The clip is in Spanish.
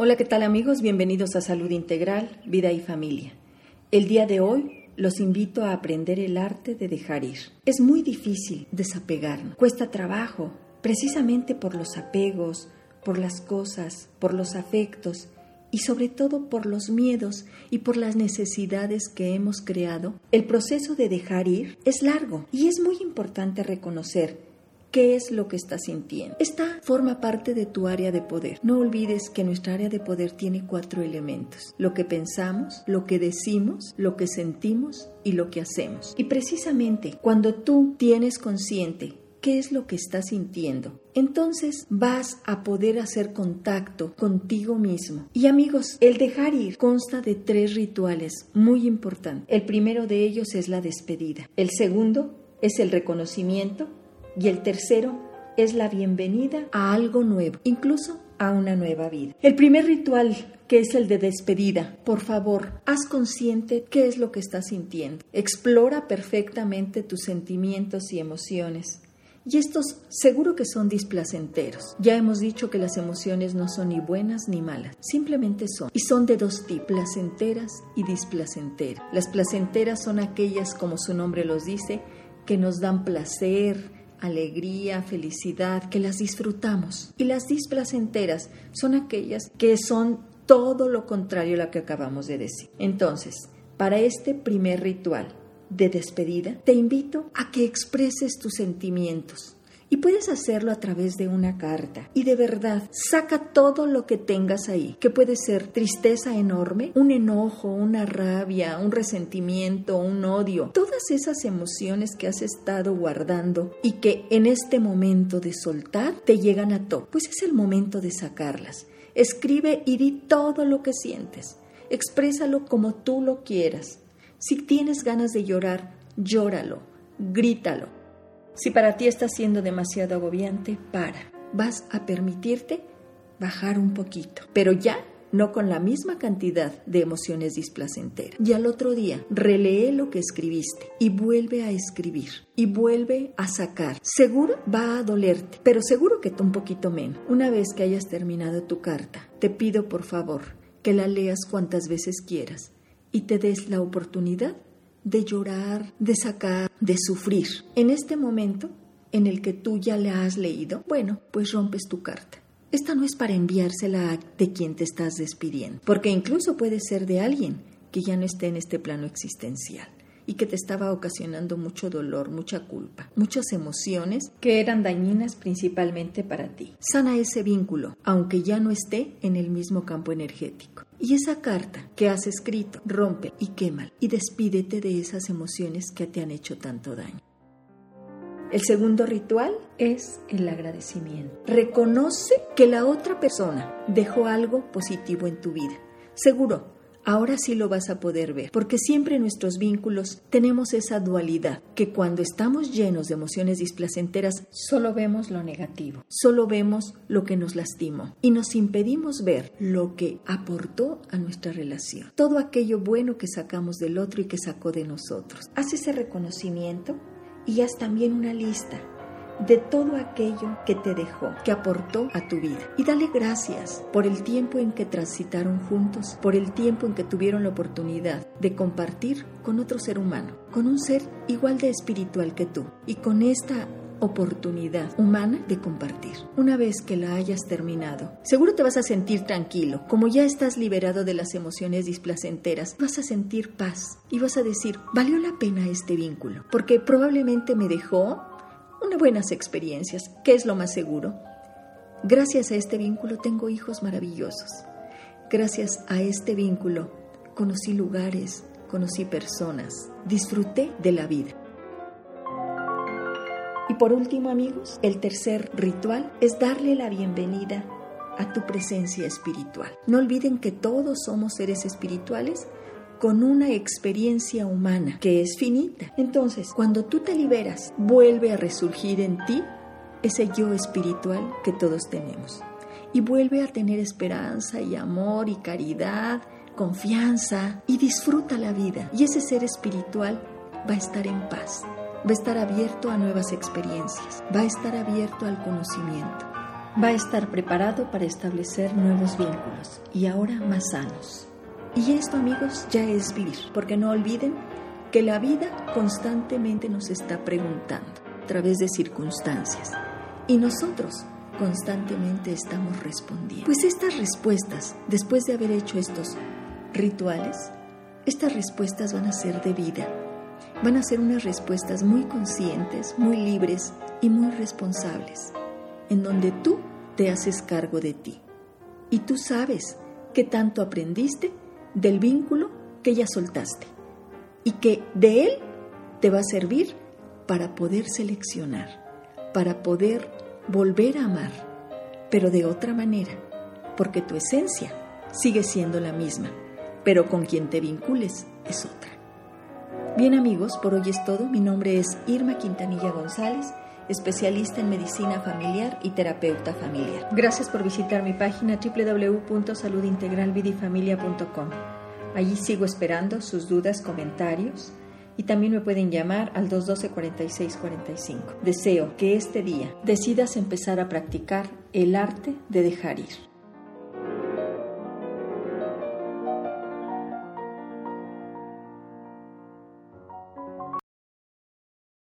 Hola, ¿qué tal amigos? Bienvenidos a Salud Integral, Vida y Familia. El día de hoy los invito a aprender el arte de dejar ir. Es muy difícil desapegarnos, cuesta trabajo, precisamente por los apegos, por las cosas, por los afectos y sobre todo por los miedos y por las necesidades que hemos creado. El proceso de dejar ir es largo y es muy importante reconocer qué es lo que estás sintiendo. Esta forma parte de tu área de poder. No olvides que nuestra área de poder tiene cuatro elementos. Lo que pensamos, lo que decimos, lo que sentimos y lo que hacemos. Y precisamente cuando tú tienes consciente qué es lo que estás sintiendo. Entonces vas a poder hacer contacto contigo mismo. Y amigos, el dejar ir consta de tres rituales muy importantes. El primero de ellos es la despedida. El segundo es el reconocimiento y el tercero es la bienvenida a algo nuevo, incluso a una nueva vida. El primer ritual, que es el de despedida, por favor, haz consciente qué es lo que estás sintiendo. Explora perfectamente tus sentimientos y emociones. Y estos seguro que son displacenteros. Ya hemos dicho que las emociones no son ni buenas ni malas, simplemente son. Y son de dos tipos, placenteras y displacenteras. Las placenteras son aquellas, como su nombre los dice, que nos dan placer, alegría, felicidad, que las disfrutamos. Y las displacenteras son aquellas que son todo lo contrario a lo que acabamos de decir. Entonces, para este primer ritual de despedida, te invito a que expreses tus sentimientos y puedes hacerlo a través de una carta. Y de verdad, saca todo lo que tengas ahí, que puede ser tristeza enorme, un enojo, una rabia, un resentimiento, un odio, todas esas emociones que has estado guardando y que en este momento de soltar te llegan a todo. Pues es el momento de sacarlas. Escribe y di todo lo que sientes. Exprésalo como tú lo quieras. Si tienes ganas de llorar, llóralo, grítalo si para ti está siendo demasiado agobiante, para. Vas a permitirte bajar un poquito, pero ya no con la misma cantidad de emociones displacenteras. Y al otro día, relee lo que escribiste y vuelve a escribir y vuelve a sacar. Seguro va a dolerte, pero seguro que un poquito menos. Una vez que hayas terminado tu carta, te pido por favor que la leas cuantas veces quieras y te des la oportunidad de llorar, de sacar, de sufrir. En este momento en el que tú ya le has leído, bueno, pues rompes tu carta. Esta no es para enviársela de quien te estás despidiendo, porque incluso puede ser de alguien que ya no esté en este plano existencial y que te estaba ocasionando mucho dolor, mucha culpa, muchas emociones que eran dañinas principalmente para ti. Sana ese vínculo, aunque ya no esté en el mismo campo energético. Y esa carta que has escrito, rompe y quema y despídete de esas emociones que te han hecho tanto daño. El segundo ritual es el agradecimiento. Reconoce que la otra persona dejó algo positivo en tu vida. Seguro, ahora sí lo vas a poder ver, porque siempre en nuestros vínculos tenemos esa dualidad, que cuando estamos llenos de emociones displacenteras, solo vemos lo negativo, solo vemos lo que nos lastimó y nos impedimos ver lo que aportó a nuestra relación, todo aquello bueno que sacamos del otro y que sacó de nosotros. Haz ese reconocimiento y haz también una lista de todo aquello que te dejó, que aportó a tu vida. Y dale gracias por el tiempo en que transitaron juntos, por el tiempo en que tuvieron la oportunidad de compartir con otro ser humano, con un ser igual de espiritual que tú y con esta oportunidad humana de compartir. Una vez que la hayas terminado, seguro te vas a sentir tranquilo. Como ya estás liberado de las emociones displacenteras, vas a sentir paz y vas a decir, valió la pena este vínculo, porque probablemente me dejó unas buenas experiencias, que es lo más seguro. Gracias a este vínculo tengo hijos maravillosos. Gracias a este vínculo conocí lugares, conocí personas, disfruté de la vida. Y por último, amigos, el tercer ritual es darle la bienvenida a tu presencia espiritual. No olviden que todos somos seres espirituales con una experiencia humana que es finita. Entonces, cuando tú te liberas, vuelve a resurgir en ti ese yo espiritual que todos tenemos. Y vuelve a tener esperanza y amor y caridad, confianza y disfruta la vida. Y ese ser espiritual va a estar en paz, va a estar abierto a nuevas experiencias, va a estar abierto al conocimiento, va a estar preparado para establecer nuevos vínculos y ahora más sanos. Y esto, amigos, ya es vivir, porque no olviden que la vida constantemente nos está preguntando a través de circunstancias. Y nosotros constantemente estamos respondiendo. Pues estas respuestas, después de haber hecho estos rituales, estas respuestas van a ser de vida, van a ser unas respuestas muy conscientes, muy libres y muy responsables, en donde tú te haces cargo de ti. Y tú sabes qué tanto aprendiste del vínculo que ya soltaste y que de él te va a servir para poder seleccionar, para poder volver a amar, pero de otra manera, porque tu esencia sigue siendo la misma, pero con quien te vincules es otra. Bien amigos, por hoy es todo. Mi nombre es Irma Quintanilla González, especialista en medicina familiar y terapeuta familiar. Gracias por visitar mi página www.saludintegralvidifamilia.com. Allí sigo esperando sus dudas, comentarios y también me pueden llamar al 212-4645. Deseo que este día decidas empezar a practicar el arte de dejar ir.